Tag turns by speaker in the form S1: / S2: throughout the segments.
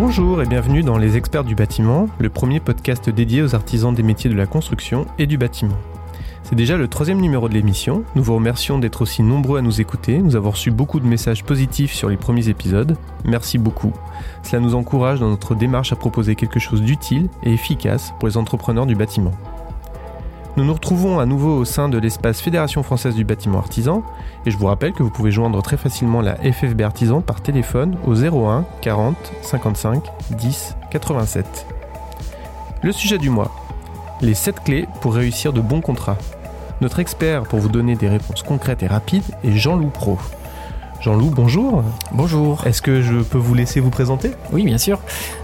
S1: Bonjour et bienvenue dans Les Experts du bâtiment, le premier podcast dédié aux artisans des métiers de la construction et du bâtiment. C'est déjà le troisième numéro de l'émission. Nous vous remercions d'être aussi nombreux à nous écouter. Nous avons reçu beaucoup de messages positifs sur les premiers épisodes. Merci beaucoup. Cela nous encourage dans notre démarche à proposer quelque chose d'utile et efficace pour les entrepreneurs du bâtiment. Nous nous retrouvons à nouveau au sein de l'espace Fédération française du bâtiment artisan et je vous rappelle que vous pouvez joindre très facilement la FFB Artisan par téléphone au 01 40 55 10 87. Le sujet du mois les 7 clés pour réussir de bons contrats. Notre expert pour vous donner des réponses concrètes et rapides est Jean-Loup Pro. Jean-Loup, bonjour.
S2: Bonjour.
S1: Est-ce que je peux vous laisser vous présenter?
S2: Oui, bien sûr.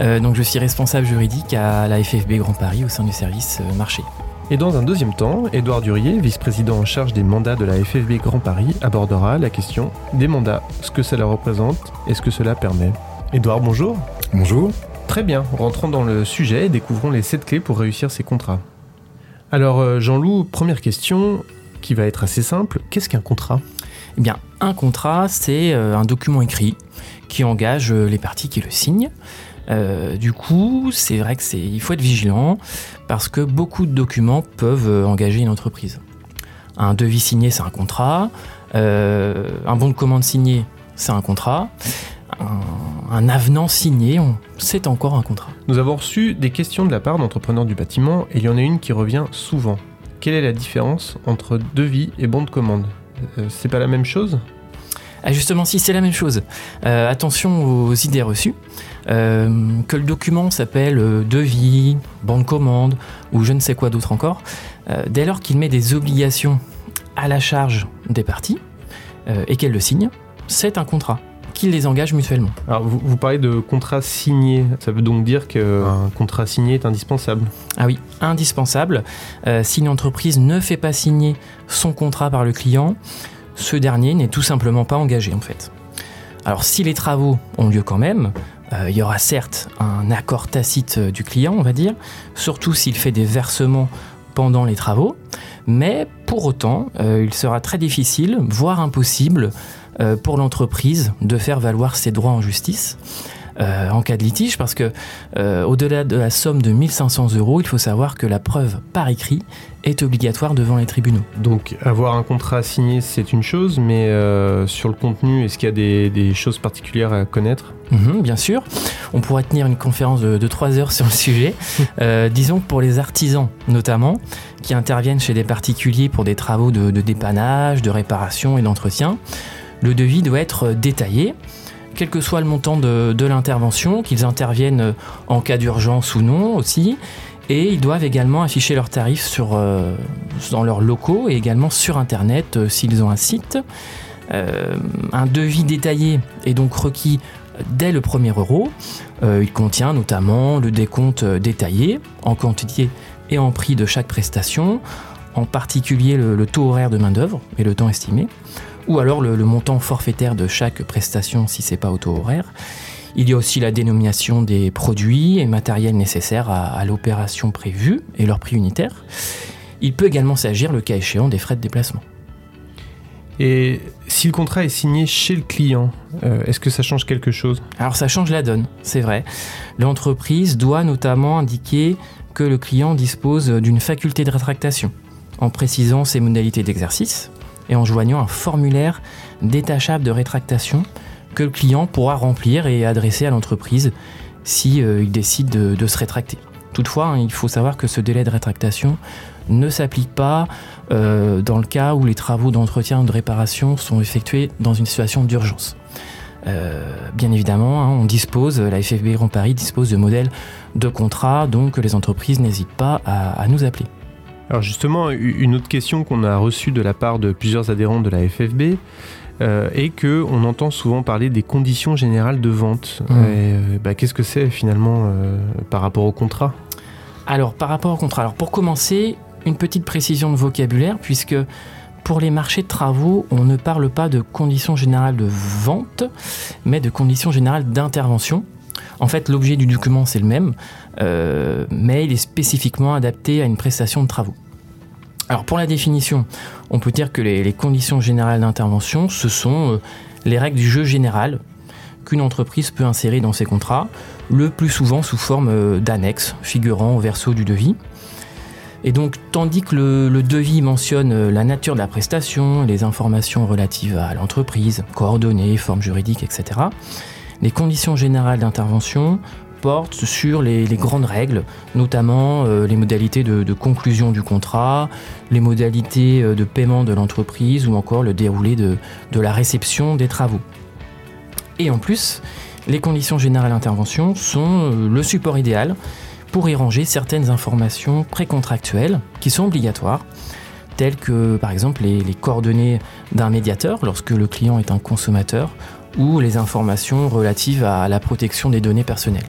S2: Euh, donc, je suis responsable juridique à la FFB Grand Paris au sein du service euh, marché.
S1: Et dans un deuxième temps, Édouard Durier, vice-président en charge des mandats de la FFB Grand Paris, abordera la question des mandats, ce que cela représente et ce que cela permet. Édouard, bonjour.
S3: Bonjour.
S1: Très bien, rentrons dans le sujet et découvrons les 7 clés pour réussir ces contrats. Alors euh, Jean-Loup, première question qui va être assez simple, qu'est-ce qu'un contrat?
S2: Eh bien, un contrat, c'est euh, un document écrit qui engage euh, les parties qui le signent. du coup, c'est vrai que c'est, il faut être vigilant parce que beaucoup de documents peuvent engager une entreprise. Un devis signé, c'est un contrat. un bon de commande signé, c'est un contrat. Un, avenant signé, c'est encore un contrat.
S1: Nous avons reçu des questions de la part d'entrepreneurs du bâtiment et il y en a une qui revient souvent. Quelle est la différence entre devis et bon de commande? Euh, C'est pas la même chose?
S2: Ah justement, si c'est la même chose. Euh, attention aux idées reçues. Euh, que le document s'appelle devis, bon de commande ou je ne sais quoi d'autre encore, dès lors qu'il met des obligations à la charge des parties et qu'elle le signe, c'est un contrat qu'ils les engagent mutuellement.
S1: Alors, vous, parlez de contrat signé. Ça veut donc dire qu'un contrat signé est indispensable
S2: Ah oui, indispensable. Euh, si une entreprise ne fait pas signer son contrat par le client, ce dernier n'est tout simplement pas engagé en fait. Alors, si les travaux ont lieu quand même, euh, il y aura certes un accord tacite du client, on va dire, surtout s'il fait des versements pendant les travaux, mais pour autant, euh, il sera très difficile, voire impossible, euh, pour l'entreprise de faire valoir ses droits en justice. Euh, en cas de litige, parce que euh, au-delà de la somme de 1500 euros, il faut savoir que la preuve par écrit est obligatoire devant les tribunaux.
S1: Donc avoir un contrat signé, c'est une chose, mais sur le contenu, est-ce qu'il y a des, choses particulières à connaître?
S2: Mhm, Bien sûr. On pourrait tenir une conférence de, 3 heures sur le sujet. disons que pour les artisans notamment, qui interviennent chez des particuliers pour des travaux de dépannage, de réparation et d'entretien, le devis doit être détaillé, quel que soit le montant de, l'intervention, qu'ils interviennent en cas d'urgence ou non aussi. Et ils doivent également afficher leurs tarifs euh, dans leurs locaux et également sur Internet euh, s'ils ont un site. Euh, un devis détaillé est donc requis dès le premier euro. il contient notamment le décompte détaillé en quantité et en prix de chaque prestation, en particulier le taux horaire de main-d'œuvre et le temps estimé ou alors le, montant forfaitaire de chaque prestation si c'est pas auto horaire. Il y a aussi la dénomination des produits et matériels nécessaires à, l'opération prévue et leur prix unitaire. Il peut également s'agir, le cas échéant, des frais de déplacement.
S1: Et si le contrat est signé chez le client, euh, est-ce que ça change quelque chose?
S2: Alors ça change la donne, c'est vrai. L'entreprise doit notamment indiquer que le client dispose d'une faculté de rétractation, en précisant ses modalités d'exercice, et en joignant un formulaire détachable de rétractation que le client pourra remplir et adresser à l'entreprise si euh, il décide de, se rétracter. Toutefois, hein, il faut savoir que ce délai de rétractation ne s'applique pas euh, dans le cas où les travaux d'entretien ou de réparation sont effectués dans une situation d'urgence. Euh, bien évidemment, hein, on dispose, la FFB Grand Paris dispose de modèles de contrats, donc les entreprises n'hésitent pas à nous appeler.
S1: Alors justement, une autre question qu'on a reçue de la part de plusieurs adhérents de la FFB euh, est que on entend souvent parler des conditions générales de vente. Mmh. Euh, bah, qu'est-ce que c'est finalement euh, par rapport au contrat?
S2: Alors par rapport au contrat, alors pour commencer, une petite précision de vocabulaire puisque pour les marchés de travaux, on ne parle pas de conditions générales de vente, mais de conditions générales d'intervention. En fait, l'objet du document, c'est le même, euh, mais il est spécifiquement adapté à une prestation de travaux. Alors pour la définition, on peut dire que les, conditions générales d'intervention, ce sont euh, les règles du jeu général qu'une entreprise peut insérer dans ses contrats, le plus souvent sous forme d'annexe figurant au verso du devis. Et donc, tandis que le, devis mentionne euh, la nature de la prestation, les informations relatives à l'entreprise, coordonnées, formes juridiques, etc., les conditions générales d'intervention portent sur les, grandes règles, notamment euh, les modalités de, conclusion du contrat, les modalités euh, de paiement de l'entreprise ou encore le déroulé de, de la réception des travaux. Et en plus, les conditions générales d'intervention sont le support idéal pour y ranger certaines informations précontractuelles qui sont obligatoires, telles que par exemple les, coordonnées d'un médiateur lorsque le client est un consommateur, ou les informations relatives à la protection des données personnelles.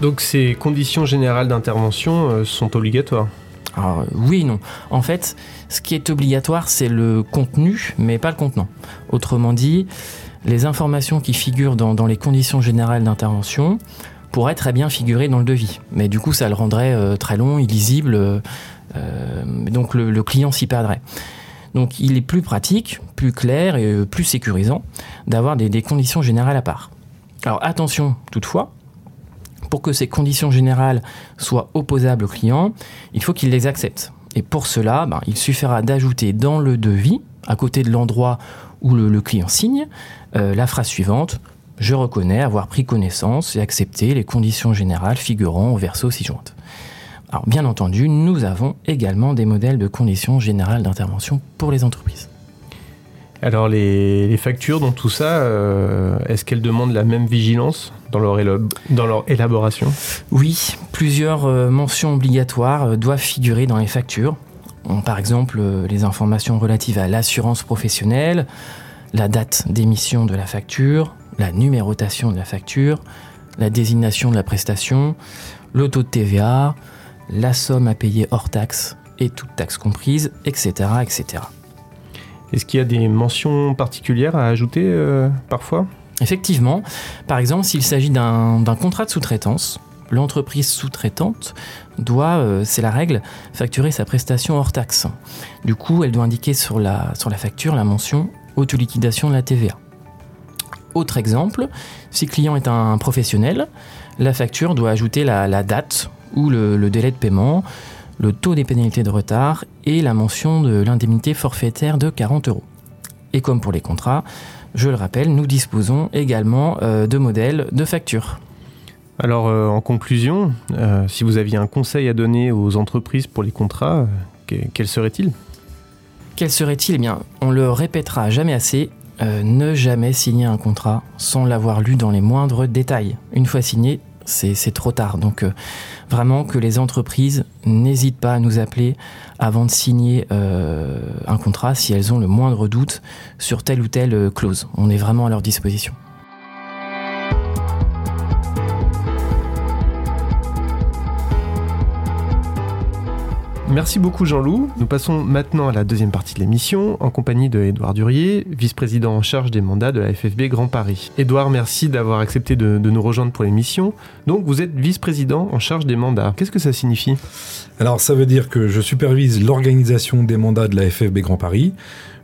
S1: Donc ces conditions générales d'intervention euh, sont obligatoires?
S2: Alors, Oui non. En fait, ce qui est obligatoire, c'est le contenu, mais pas le contenant. Autrement dit, les informations qui figurent dans les conditions générales d'intervention pourrait très bien figurer dans le devis. Mais du coup, ça le rendrait euh, très long, illisible, euh, donc le, client s'y perdrait. Donc il est plus pratique, plus clair et euh, plus sécurisant d'avoir des, conditions générales à part. Alors attention toutefois, pour que ces conditions générales soient opposables au client, il faut qu'il les accepte. Et pour cela, ben, il suffira d'ajouter dans le devis, à côté de l'endroit où le, client signe, la phrase suivante je reconnais avoir pris connaissance et accepté les conditions générales figurant au verso ci-jointe. Alors bien entendu, nous avons également des modèles de conditions générales d'intervention pour les entreprises.
S1: Alors les, factures dans tout ça, euh, est-ce qu'elles demandent la même vigilance dans leur, dans leur élaboration?
S2: Oui, plusieurs euh, mentions obligatoires euh, doivent figurer dans les factures. par exemple, les informations relatives à l'assurance professionnelle, la date d'émission de la facture, la numérotation de la facture, la désignation de la prestation, le taux de TVA, la somme à payer hors taxe et toute taxe comprise, etc. etc.
S1: Est-ce qu'il y a des mentions particulières à ajouter euh, parfois?
S2: Effectivement, par exemple, s'il s'agit d'un contrat de sous-traitance, l'entreprise sous-traitante doit, euh, c'est la règle, facturer sa prestation hors taxe. Du coup, elle doit indiquer sur la, sur la facture la mention auto-liquidation de la TVA. Autre exemple, si le client est un professionnel, la facture doit ajouter la, date ou le, délai de paiement, le taux des pénalités de retard et la mention de l'indemnité forfaitaire de 40 euros. Et comme pour les contrats, je le rappelle, nous disposons également euh, de modèles de facture.
S1: Alors euh, en conclusion, euh, si vous aviez un conseil à donner aux entreprises pour les contrats, quel serait-il?
S2: Quel serait-il? Eh bien, on le répétera jamais assez, ne jamais signer un contrat sans l'avoir lu dans les moindres détails. Une fois signé, c'est trop tard. Donc euh, vraiment que les entreprises n'hésitent pas à nous appeler avant de signer euh, un contrat si elles ont le moindre doute sur telle ou telle clause. On est vraiment à leur disposition.
S1: Merci beaucoup Jean-Loup. Nous passons maintenant à la deuxième partie de l'émission en compagnie de Édouard Durier, vice-président en charge des mandats de la FFB Grand Paris. Édouard, merci d'avoir accepté de, nous rejoindre pour l'émission. Donc vous êtes vice-président en charge des mandats. Qu'est-ce que ça signifie?
S3: Alors ça veut dire que je supervise l'organisation des mandats de la FFB Grand Paris.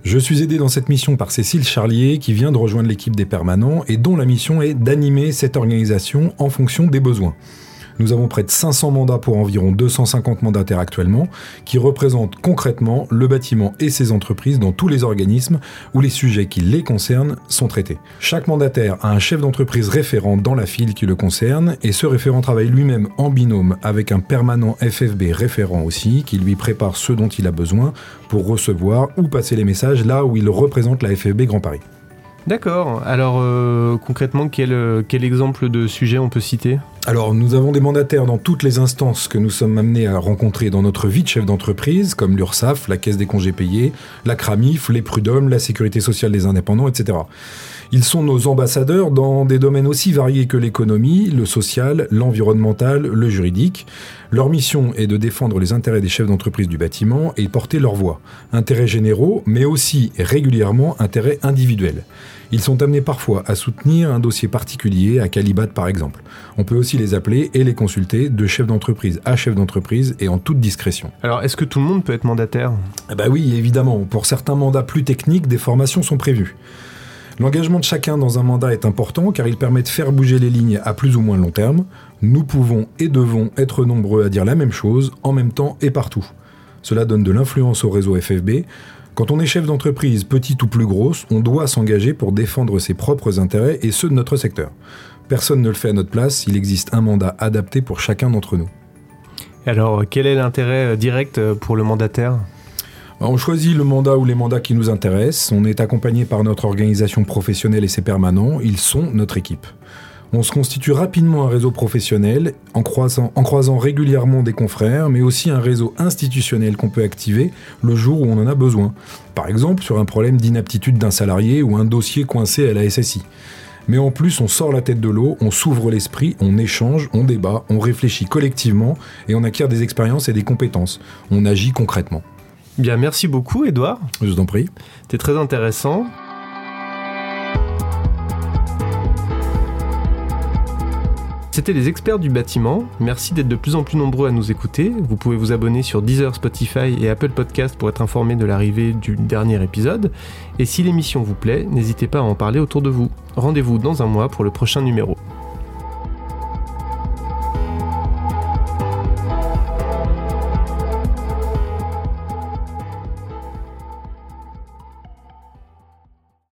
S3: Je suis aidé dans cette mission par Cécile Charlier qui vient de rejoindre l'équipe des permanents et dont la mission est d'animer cette organisation en fonction des besoins. Nous avons près de 500 mandats pour environ 250 mandataires actuellement, qui représentent concrètement le bâtiment et ses entreprises dans tous les organismes où les sujets qui les concernent sont traités. Chaque mandataire a un chef d'entreprise référent dans la file qui le concerne, et ce référent travaille lui-même en binôme avec un permanent FFB référent aussi, qui lui prépare ce dont il a besoin pour recevoir ou passer les messages là où il représente la FFB Grand Paris.
S1: D'accord. Alors euh, concrètement, quel, quel exemple de sujet on peut citer?
S3: Alors, nous avons des mandataires dans toutes les instances que nous sommes amenés à rencontrer dans notre vie de chef d'entreprise, comme l'URSSAF, la Caisse des congés payés, la CRAMIF, les prud'hommes, la Sécurité sociale des indépendants, etc. Ils sont nos ambassadeurs dans des domaines aussi variés que l'économie, le social, l'environnemental, le juridique. Leur mission est de défendre les intérêts des chefs d'entreprise du bâtiment et porter leur voix. Intérêts généraux, mais aussi régulièrement intérêts individuels. Ils sont amenés parfois à soutenir un dossier particulier, à Calibat par exemple. On peut aussi les appeler et les consulter de chef d'entreprise à chef d'entreprise et en toute discrétion.
S1: Alors, est-ce que tout le monde peut être mandataire?
S3: Eh ben oui, évidemment. Pour certains mandats plus techniques, des formations sont prévues. L'engagement de chacun dans un mandat est important car il permet de faire bouger les lignes à plus ou moins long terme. Nous pouvons et devons être nombreux à dire la même chose, en même temps et partout. Cela donne de l'influence au réseau FFB. Quand on est chef d'entreprise, petite ou plus grosse, on doit s'engager pour défendre ses propres intérêts et ceux de notre secteur. Personne ne le fait à notre place, il existe un mandat adapté pour chacun d'entre nous.
S1: Alors, quel est l'intérêt euh, direct euh, pour le mandataire?
S3: On choisit le mandat ou les mandats qui nous intéressent, on est accompagné par notre organisation professionnelle et ses permanents, ils sont notre équipe. On se constitue rapidement un réseau professionnel en croisant, en croisant régulièrement des confrères, mais aussi un réseau institutionnel qu'on peut activer le jour où on en a besoin. Par exemple, sur un problème d'inaptitude d'un salarié ou un dossier coincé à la SSI. Mais en plus, on sort la tête de l'eau, on s'ouvre l'esprit, on échange, on débat, on réfléchit collectivement et on acquiert des expériences et des compétences. On agit concrètement.
S1: Bien, merci beaucoup, Edouard.
S3: Je vous en prie.
S1: C'était très intéressant. C'était les experts du bâtiment. Merci d'être de plus en plus nombreux à nous écouter. Vous pouvez vous abonner sur Deezer, Spotify et Apple Podcast pour être informé de l'arrivée du dernier épisode. Et si l'émission vous plaît, n'hésitez pas à en parler autour de vous. Rendez-vous dans un mois pour le prochain numéro.